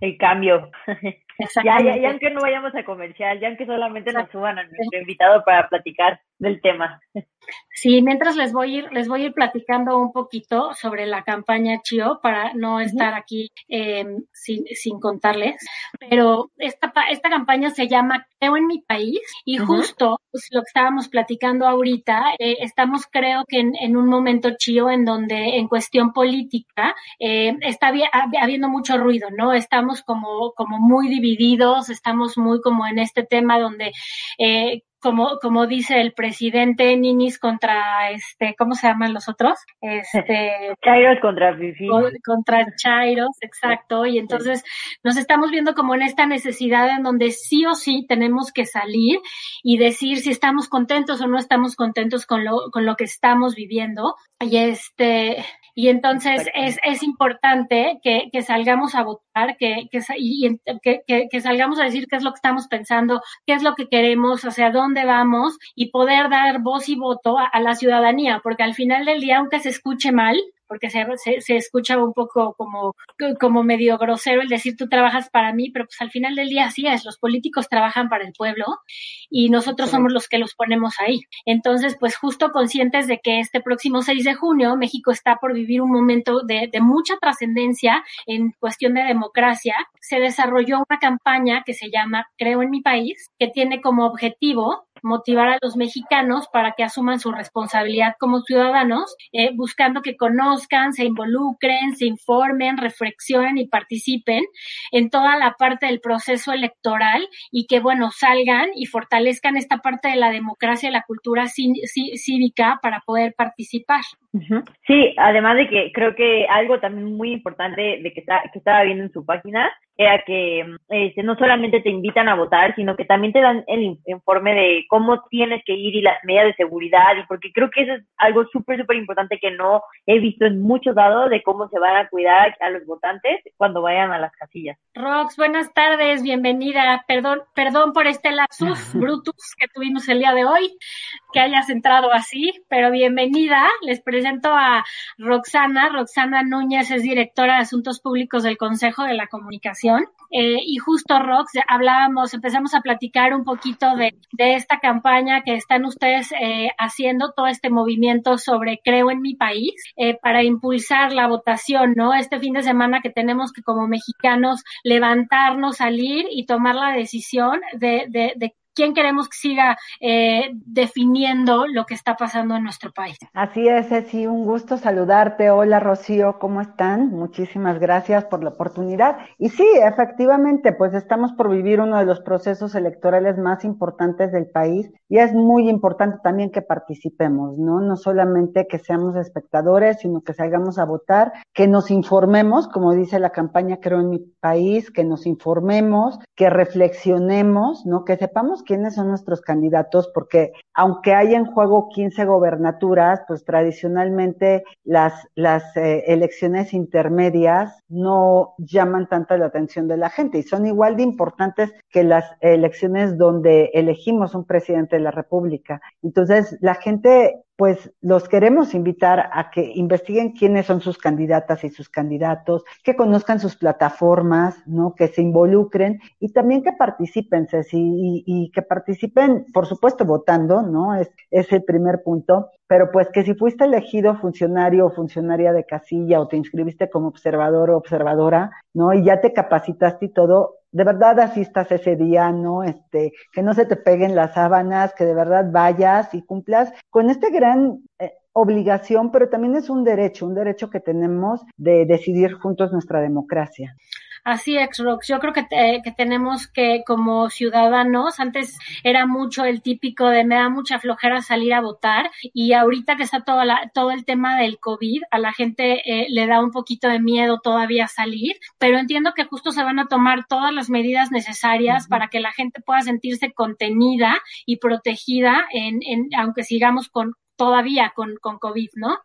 el cambio. Ya, ya, ya aunque no vayamos a comercial, ya aunque solamente nos suban a nuestro invitado para platicar del tema.
Sí, mientras les voy a ir, les voy a ir platicando un poquito sobre la campaña Chio para no estar aquí eh, sin, sin contarles. Pero esta, esta campaña se llama Creo en mi país y justo pues, lo que estábamos platicando ahorita, eh, estamos creo que en, en, un momento Chio en donde en cuestión política eh, está habiendo mucho ruido, ¿no? Estamos como, como muy divididos, estamos muy como en este tema donde eh, como, como dice el presidente Ninis contra este, ¿cómo se llaman los otros? Este
Chairos contra Fifi.
Contra Chairos, exacto. Y entonces nos estamos viendo como en esta necesidad en donde sí o sí tenemos que salir y decir si estamos contentos o no estamos contentos con lo, con lo que estamos viviendo. Y este, y entonces es, es importante que, que salgamos a votar, que, que, y, que, que, salgamos a decir qué es lo que estamos pensando, qué es lo que queremos, hacia dónde vamos y poder dar voz y voto a la ciudadanía, porque al final del día, aunque se escuche mal, porque se, se, escucha un poco como, como medio grosero el decir tú trabajas para mí, pero pues al final del día así es, los políticos trabajan para el pueblo y nosotros somos los que los ponemos ahí. Entonces, pues justo conscientes de que este próximo 6 de junio México está por vivir un momento de, de mucha trascendencia en cuestión de democracia, se desarrolló una campaña que se llama Creo en mi país, que tiene como objetivo motivar a los mexicanos para que asuman su responsabilidad como ciudadanos, eh, buscando que conozcan, se involucren, se informen, reflexionen y participen en toda la parte del proceso electoral y que, bueno, salgan y fortalezcan esta parte de la democracia y la cultura cívica para poder participar.
Sí, además de que creo que algo también muy importante de que, que estaba viendo en su página era que este, no solamente te invitan a votar, sino que también te dan el informe de cómo tienes que ir y las medidas de seguridad, y porque creo que eso es algo súper, súper importante que no he visto en muchos lados de cómo se van a cuidar a los votantes cuando vayan a las casillas.
Rox, buenas tardes, bienvenida. Perdón, perdón por este lapsus brutus que tuvimos el día de hoy, que hayas entrado así, pero bienvenida. Les presento a Roxana. Roxana Núñez es directora de Asuntos Públicos del Consejo de la Comunicación eh, y justo Rox, hablábamos, empezamos a platicar un poquito de, de esta campaña que están ustedes eh, haciendo, todo este movimiento sobre Creo en mi país, eh, para impulsar la votación, ¿no? Este fin de semana que tenemos que como mexicanos levantarnos, salir y tomar la decisión de, quién queremos que siga eh, definiendo lo que está pasando en nuestro país.
Así es, sí, un gusto saludarte. Hola Rocío, ¿cómo están? Muchísimas gracias por la oportunidad. Y sí, efectivamente, pues estamos por vivir uno de los procesos electorales más importantes del país y es muy importante también que participemos, ¿no? No solamente que seamos espectadores, sino que salgamos a votar, que nos informemos, como dice la campaña Creo en mi país, que nos informemos, que reflexionemos, ¿no? Que sepamos quiénes son nuestros candidatos, porque aunque hay en juego 15 gobernaturas, pues tradicionalmente las, las eh, elecciones intermedias no llaman tanta la atención de la gente y son igual de importantes que las elecciones donde elegimos un presidente de la República. Entonces, la gente pues los queremos invitar a que investiguen quiénes son sus candidatas y sus candidatos, que conozcan sus plataformas, ¿no? Que se involucren y también que participen, Ceci, y, que participen, por supuesto, votando, ¿no? Es, es el primer punto, pero pues que si fuiste elegido funcionario o funcionaria de casilla o te inscribiste como observador o observadora, ¿no? Y ya te capacitaste y todo, de verdad asistas ese día, ¿no? Este, que no se te peguen las sábanas, que de verdad vayas y cumplas con este gran eh, obligación, pero también es un derecho, un derecho que tenemos de decidir juntos nuestra democracia.
Así es, Rox. Yo creo que, que tenemos que, como ciudadanos, antes era mucho el típico de me da mucha flojera salir a votar y ahorita que está todo, la, todo el tema del COVID, a la gente eh, le da un poquito de miedo todavía salir, pero entiendo que justo se van a tomar todas las medidas necesarias para que la gente pueda sentirse contenida y protegida en, en aunque sigamos con todavía con, con COVID, ¿no?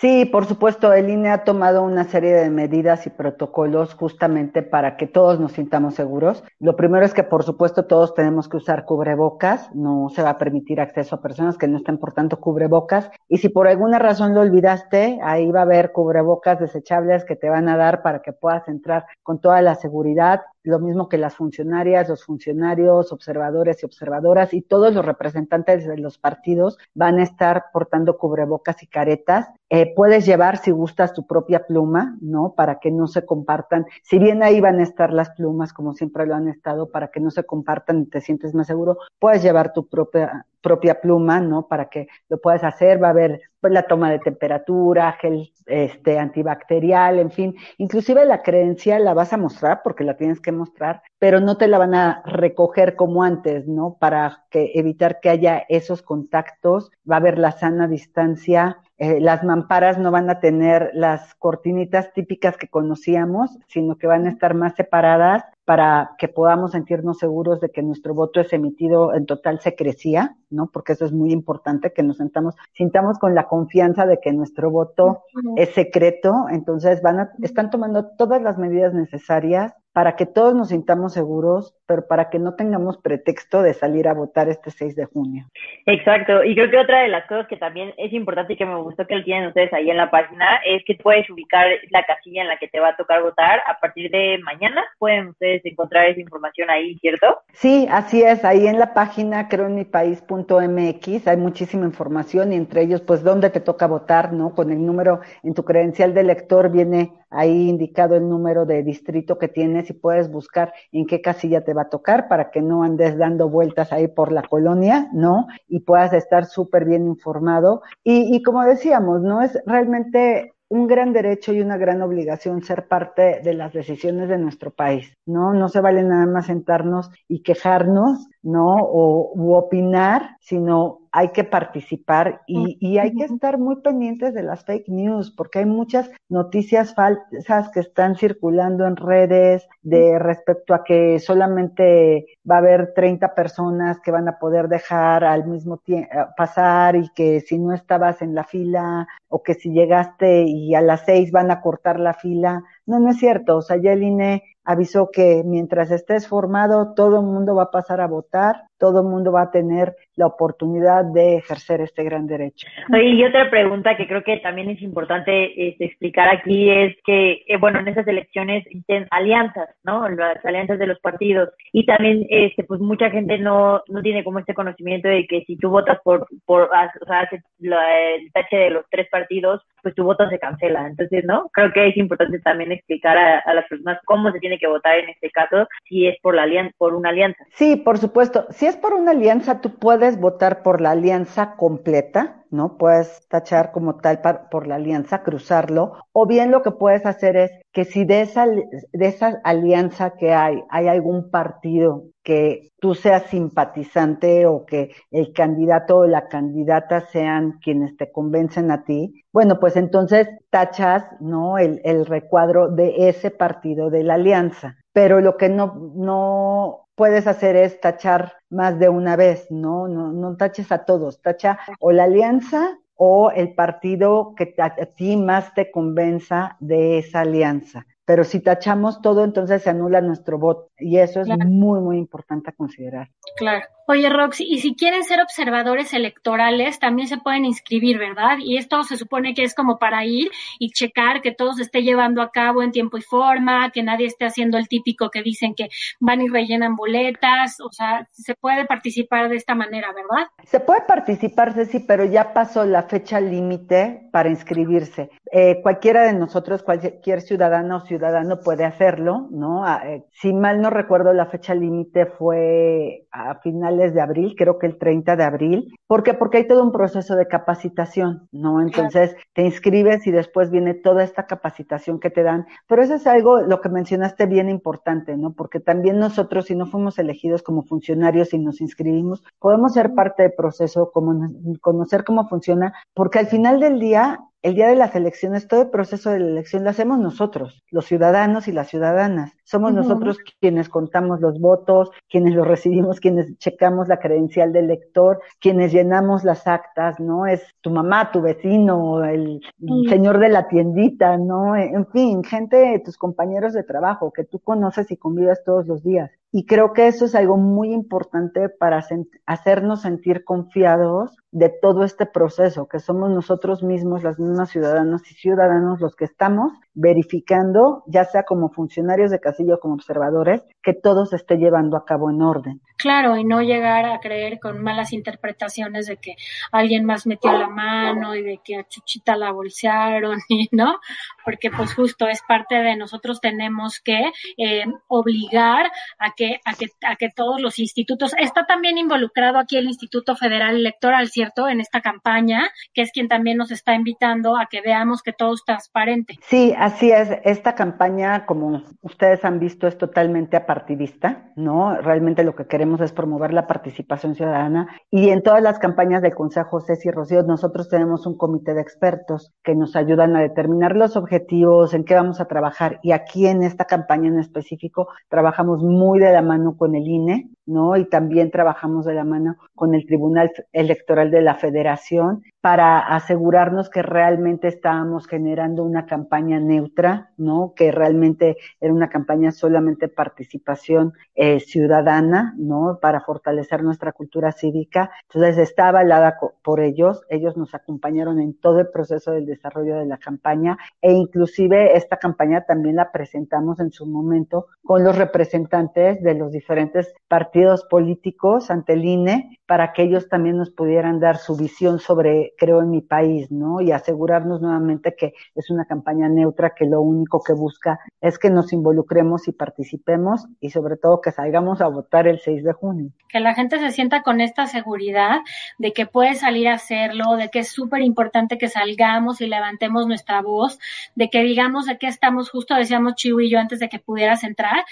Sí, por supuesto, el INE ha tomado una serie de medidas y protocolos justamente para que todos nos sintamos seguros. Lo primero es que, por supuesto, todos tenemos que usar cubrebocas. No se va a permitir acceso a personas que no estén portando cubrebocas. Y si por alguna razón lo olvidaste, ahí va a haber cubrebocas desechables que te van a dar para que puedas entrar con toda la seguridad lo mismo que las funcionarias, los funcionarios, observadores y observadoras y todos los representantes de los partidos van a estar portando cubrebocas y caretas. Eh, puedes llevar, si gustas, tu propia pluma, ¿no? Para que no se compartan. Si bien ahí van a estar las plumas, como siempre lo han estado, para que no se compartan y te sientes más seguro, puedes llevar tu propia propia pluma, ¿no? Para que lo puedas hacer, va a haber pues, la toma de temperatura, gel este, antibacterial, en fin, inclusive la credencial la vas a mostrar porque la tienes que mostrar, pero no te la van a recoger como antes, ¿no? Para que evitar que haya esos contactos, va a haber la sana distancia, eh, las mamparas no van a tener las cortinitas típicas que conocíamos, sino que van a estar más separadas para que podamos sentirnos seguros de que nuestro voto es emitido en total secrecía, ¿no? Porque eso es muy importante, que nos sentamos, sintamos con la confianza de que nuestro voto es secreto, entonces van a, están tomando todas las medidas necesarias para que todos nos sintamos seguros, pero para que no tengamos pretexto de salir a votar este 6 de junio.
Exacto, y creo que otra de las cosas que también es importante y que me gustó que lo tienen ustedes ahí en la página es que puedes ubicar la casilla en la que te va a tocar votar a partir de mañana. Pueden ustedes encontrar esa información ahí, ¿cierto?
Sí, así es, ahí en la página creo en mi país.mx hay muchísima información y entre ellos pues dónde te toca votar, ¿no? Con el número en tu credencial de elector viene ahí indicado el número de distrito que tienes y puedes buscar en qué casilla te va a tocar para que no andes dando vueltas ahí por la colonia, ¿no? Y puedas estar súper bien informado. Y, y como decíamos, ¿no? Es realmente un gran derecho y una gran obligación ser parte de las decisiones de nuestro país, ¿no? No se vale nada más sentarnos y quejarnos, ¿no? O u opinar, sino hay que participar y, y, hay que estar muy pendientes de las fake news porque hay muchas noticias falsas que están circulando en redes de respecto a que solamente va a haber 30 personas que van a poder dejar al mismo tiempo pasar y que si no estabas en la fila o que si llegaste y a las seis van a cortar la fila, No, no es cierto. O sea, ya el INE avisó que mientras estés formado, todo el mundo va a pasar a votar, todo el mundo va a tener la oportunidad de ejercer este gran derecho.
Oye, y otra pregunta que creo que también es importante este, explicar aquí es que, eh, bueno, en esas elecciones existen alianzas, ¿no? Las alianzas de los partidos. Y también, este, pues mucha gente no, no tiene como este conocimiento de que si tú votas por, por o sea, hace el tache de los tres partidos, pues tu voto se cancela. Entonces, ¿no? Creo que es importante también explicar a, a las personas cómo se tiene que votar en este caso si es por la alianza, por una alianza.
Sí, por supuesto. Si es por una alianza, tú puedes votar por la alianza completa, ¿no? Puedes tachar como tal por la alianza, cruzarlo, o bien lo que puedes hacer es que si de esa, de esa alianza que hay, hay algún partido que tú seas simpatizante o que el candidato o la candidata sean quienes te convencen a ti, bueno, pues entonces tachas, ¿no? El, el recuadro de ese partido de la alianza. Pero lo que no, no puedes hacer es tachar más de una vez, ¿no? No, no taches a todos, tacha o la alianza o el partido que a, ti más te convenza de esa alianza. Pero si tachamos todo, entonces se anula nuestro voto. Y eso es muy, muy importante a considerar.
Claro. Oye, Roxy, y si quieren ser observadores electorales, también se pueden inscribir, ¿verdad? Y esto se supone que es como para ir y checar que todo se esté llevando a cabo en tiempo y forma, que nadie esté haciendo el típico que dicen que van y rellenan boletas, o sea, se puede participar de esta manera, ¿verdad?
Se puede participar, sí, pero ya pasó la fecha límite para inscribirse. Eh, cualquiera de nosotros, cualquier ciudadano o ciudadano puede hacerlo, ¿no? Ah, eh, si mal no recuerdo, la fecha límite fue a finales de abril, creo que el 30 de abril. ¿Por qué? Porque hay todo un proceso de capacitación, ¿no? Entonces te inscribes y después viene toda esta capacitación que te dan. Pero eso es algo, lo que mencionaste, bien importante, ¿no? Porque también nosotros, si no fuimos elegidos como funcionarios y nos inscribimos, podemos ser parte del proceso, como conocer cómo funciona, porque al final del día el día de las elecciones, todo el proceso de la elección lo hacemos nosotros, los ciudadanos y las ciudadanas. Somos nosotros quienes contamos los votos, quienes los recibimos, quienes checamos la credencial del elector, quienes llenamos las actas, ¿no? Es tu mamá, tu vecino, el señor de la tiendita, ¿no? En fin, gente, tus compañeros de trabajo que tú conoces y convives todos los días. Y creo que eso es algo muy importante para hacernos sentir confiados de todo este proceso, que somos nosotros mismos, las mismas ciudadanas y ciudadanos, los que estamos verificando, ya sea como funcionarios de Casillo como observadores, que todo se esté llevando a cabo en orden.
Claro, y no llegar a creer con malas interpretaciones de que alguien más metió la mano y de que a Chuchita la bolsearon, ¿no? Porque pues justo es parte de nosotros tenemos que eh, obligar a que, a que, a que todos los institutos, está también involucrado aquí el Instituto Federal Electoral, ¿cierto? En esta campaña, que es quien también nos está invitando a que veamos que todo es transparente.
Sí, así es. Esta campaña, como ustedes han visto, es totalmente apartidista, ¿no? Realmente lo que queremos es promover la participación ciudadana y en todas las campañas del Consejo Ceci Rocío nosotros tenemos un comité de expertos que nos ayudan a determinar los objetivos, en qué vamos a trabajar y aquí en esta campaña en específico trabajamos muy de la mano con el INE, ¿no? Y también trabajamos de la mano con el Tribunal Electoral de la Federación para asegurarnos que realmente estábamos generando una campaña neutra, ¿no? Que realmente era una campaña solamente participación eh, ciudadana, ¿no? Para fortalecer nuestra cultura cívica. Entonces está avalada por ellos, ellos nos acompañaron en todo el proceso del desarrollo de la campaña e inclusive esta campaña también la presentamos en su momento con los representantes de los diferentes partidos políticos ante el INE para que ellos también nos pudieran dar su visión sobre, creo, en mi país, ¿no? Y asegurarnos nuevamente que es una campaña neutra que lo único que busca es que nos involucremos y participemos y sobre todo que salgamos a votar el 6 de junio.
Que la gente se sienta con esta seguridad de que puede salir a hacerlo, de que es súper importante que salgamos y levantemos nuestra voz, de que digamos de que estamos, justo decíamos Chivo y yo antes de que pudieras entrar,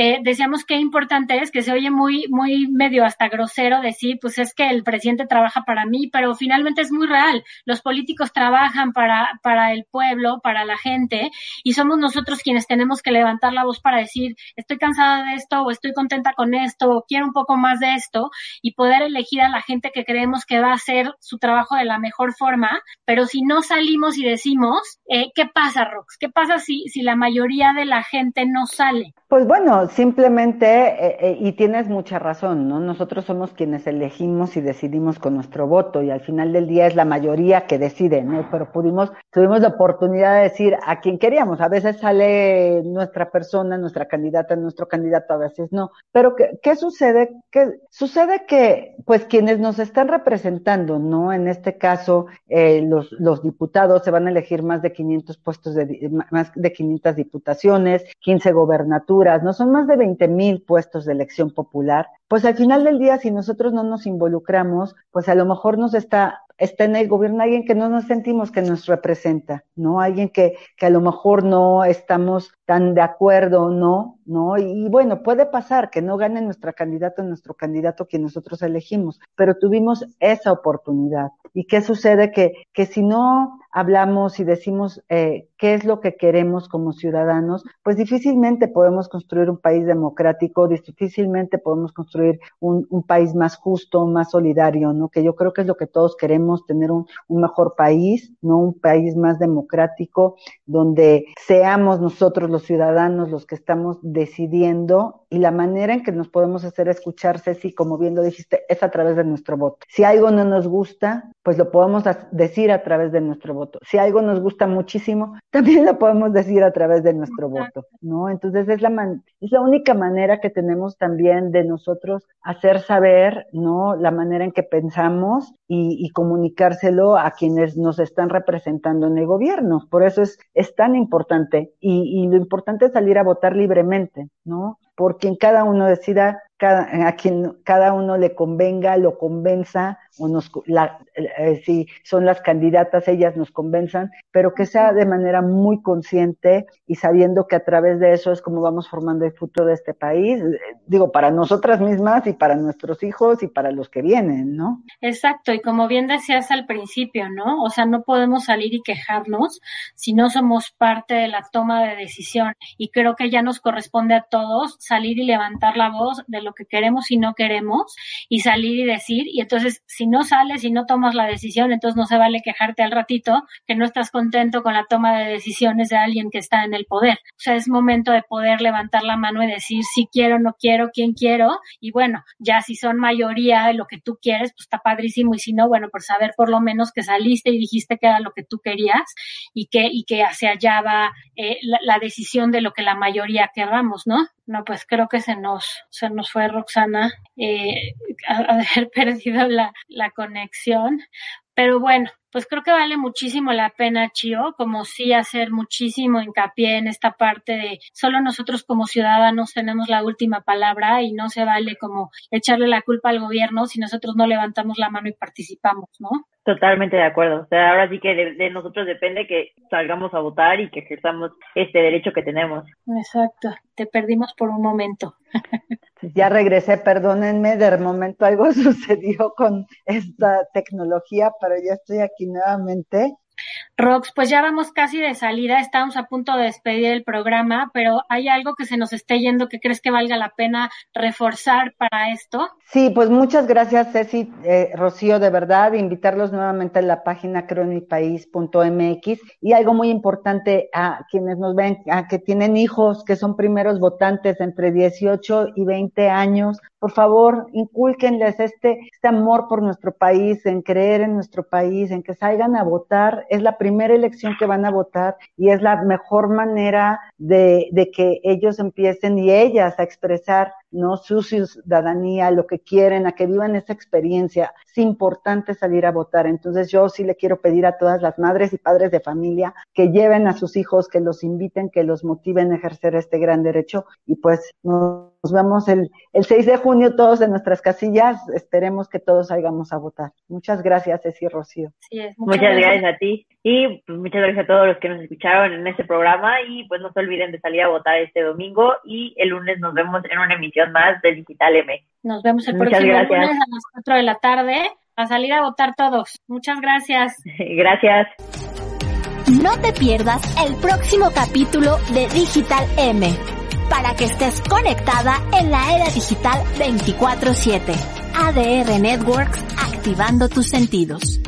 eh, decíamos que importante es que se oye muy, muy medio hasta grosero decir, pues es que el presidente trabaja para mí, pero finalmente es muy real. Los políticos trabajan para, para el pueblo, para la gente, y somos nosotros quienes tenemos que levantar la voz para decir, estoy cansada de esto, o estoy contenta con esto, o quiero un poco más de esto, y poder elegir a la gente que creemos que va a hacer su trabajo de la mejor forma, pero si no salimos y decimos, eh, ¿qué pasa, Rox? ¿Qué pasa si, si la mayoría de la gente no sale?
Pues bueno, simplemente, eh, eh, y tienes mucha razón, ¿no? Nosotros somos quienes elegimos y decidimos con nuestro voto, y al final del día es la mayoría que decide, ¿no? Pero pudimos, tuvimos la oportunidad de decir a quien queríamos. A veces sale nuestra persona, nuestra candidata, nuestro candidato, a veces no. Pero ¿qué, qué sucede? Que sucede que, pues, quienes nos están representando, ¿no? En este caso, eh, los, los diputados se van a elegir más de 500 puestos de, más de 500 diputaciones, 15 gobernaturas no son más de 20 mil puestos de elección popular, pues al final del día, si nosotros no nos involucramos, pues a lo mejor nos está está en el gobierno alguien que no nos sentimos que nos representa, ¿no? Alguien que, que a lo mejor no estamos tan de acuerdo, ¿no? ¿No? Y, bueno, puede pasar que no gane nuestra candidata, nuestro candidato que nosotros elegimos, pero tuvimos esa oportunidad. ¿Y qué sucede? Que, que si no hablamos y decimos eh, qué es lo que queremos como ciudadanos, pues difícilmente podemos construir un país democrático, difícilmente podemos construir un país más justo, más solidario, ¿no? Que yo creo que es lo que todos queremos tener un, un mejor país, no un país más democrático, donde seamos nosotros los ciudadanos los que estamos decidiendo y la manera en que nos podemos hacer escuchar, Ceci, como bien lo dijiste, es a través de nuestro voto. Si algo no nos gusta, pues lo podemos decir a través de nuestro voto. Si algo nos gusta muchísimo, también lo podemos decir a través de nuestro voto, ¿no? Entonces es la, man es la única manera que tenemos también de nosotros hacer saber, ¿no? La manera en que pensamos y, y comunicárselo a quienes nos están representando en el gobierno. Por eso es, es tan importante y, y lo importante es salir a votar libremente, ¿no? Por quien cada uno decida cada, a quien cada uno le convenga, lo convenza, o nos, la, eh, si son las candidatas, ellas nos convenzan, pero que sea de manera muy consciente y sabiendo que a través de eso es como vamos formando el futuro de este país, eh, digo, para nosotras mismas y para nuestros hijos y para los que vienen, ¿no?
Exacto, y como bien decías al principio, ¿no? O sea, no podemos salir y quejarnos si no somos parte de la toma de decisión, y creo que ya nos corresponde a todos salir y levantar la voz de lo que queremos y no queremos y salir y decir, y entonces si no sales y no tomas la decisión, entonces no se vale quejarte al ratito que no estás contento con la toma de decisiones de alguien que está en el poder. O sea, es momento de poder levantar la mano y decir si quiero, no quiero, quién quiero, y bueno, ya si son mayoría de lo que tú quieres, pues está padrísimo, y si no, bueno, por saber por lo menos que saliste y dijiste que era lo que tú querías y que, y que hacia allá va eh, la, la decisión de lo que la mayoría querramos, ¿no? No, pues creo que se nos, se nos fue Roxana, eh, haber perdido la, la conexión. Pero bueno, pues creo que vale muchísimo la pena, Chio, como sí hacer muchísimo hincapié en esta parte de solo nosotros como ciudadanos tenemos la última palabra y no se vale como echarle la culpa al gobierno si nosotros no levantamos la mano y participamos, ¿no?
Totalmente de acuerdo. O sea, ahora sí que de, de, nosotros depende que salgamos a votar y que ejerzamos este derecho que tenemos.
Exacto. Te perdimos por un momento.
Ya regresé, perdónenme, de momento algo sucedió con esta tecnología, pero ya estoy aquí nuevamente.
Rox, pues ya vamos casi de salida, estamos a punto de despedir el programa, pero ¿hay algo que se nos esté yendo que crees que valga la pena reforzar para esto?
Sí, pues muchas gracias, Ceci, eh, Rocío, de verdad, invitarlos nuevamente a la página cronipaís.mx y algo muy importante a quienes nos ven, a que tienen hijos, que son primeros votantes entre 18 y 20 años, por favor, inculquenles este, este amor por nuestro país, en creer en nuestro país, en que salgan a votar. Es la primera elección que van a votar y es la mejor manera de, de que ellos empiecen y ellas a expresar ¿no? Su ciudadanía, lo que quieren, a que vivan esa experiencia. Es importante salir a votar. Entonces yo sí le quiero pedir a todas las madres y padres de familia que lleven a sus hijos, que los inviten, que los motiven a ejercer este gran derecho y pues nos vemos el, el 6 de junio todos en nuestras casillas. Esperemos que todos salgamos a votar. Muchas gracias, Ceci Rocío.
muchas, gracias. a ti y pues, muchas gracias a todos los que nos escucharon en este programa y pues no se olviden de salir a votar este domingo y el lunes nos vemos en una emisión más de Digital M.
Nos vemos el próximo lunes a las 4 de la tarde a salir a votar todos. Muchas gracias.
gracias.
No te pierdas el próximo capítulo de Digital M para que estés conectada en la era digital 24/7. ADR Networks activando tus sentidos.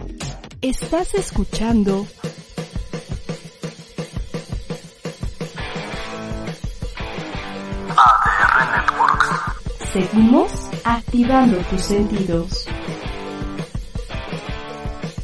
Estás escuchando
ADR Networks.
Seguimos activando tus sentidos.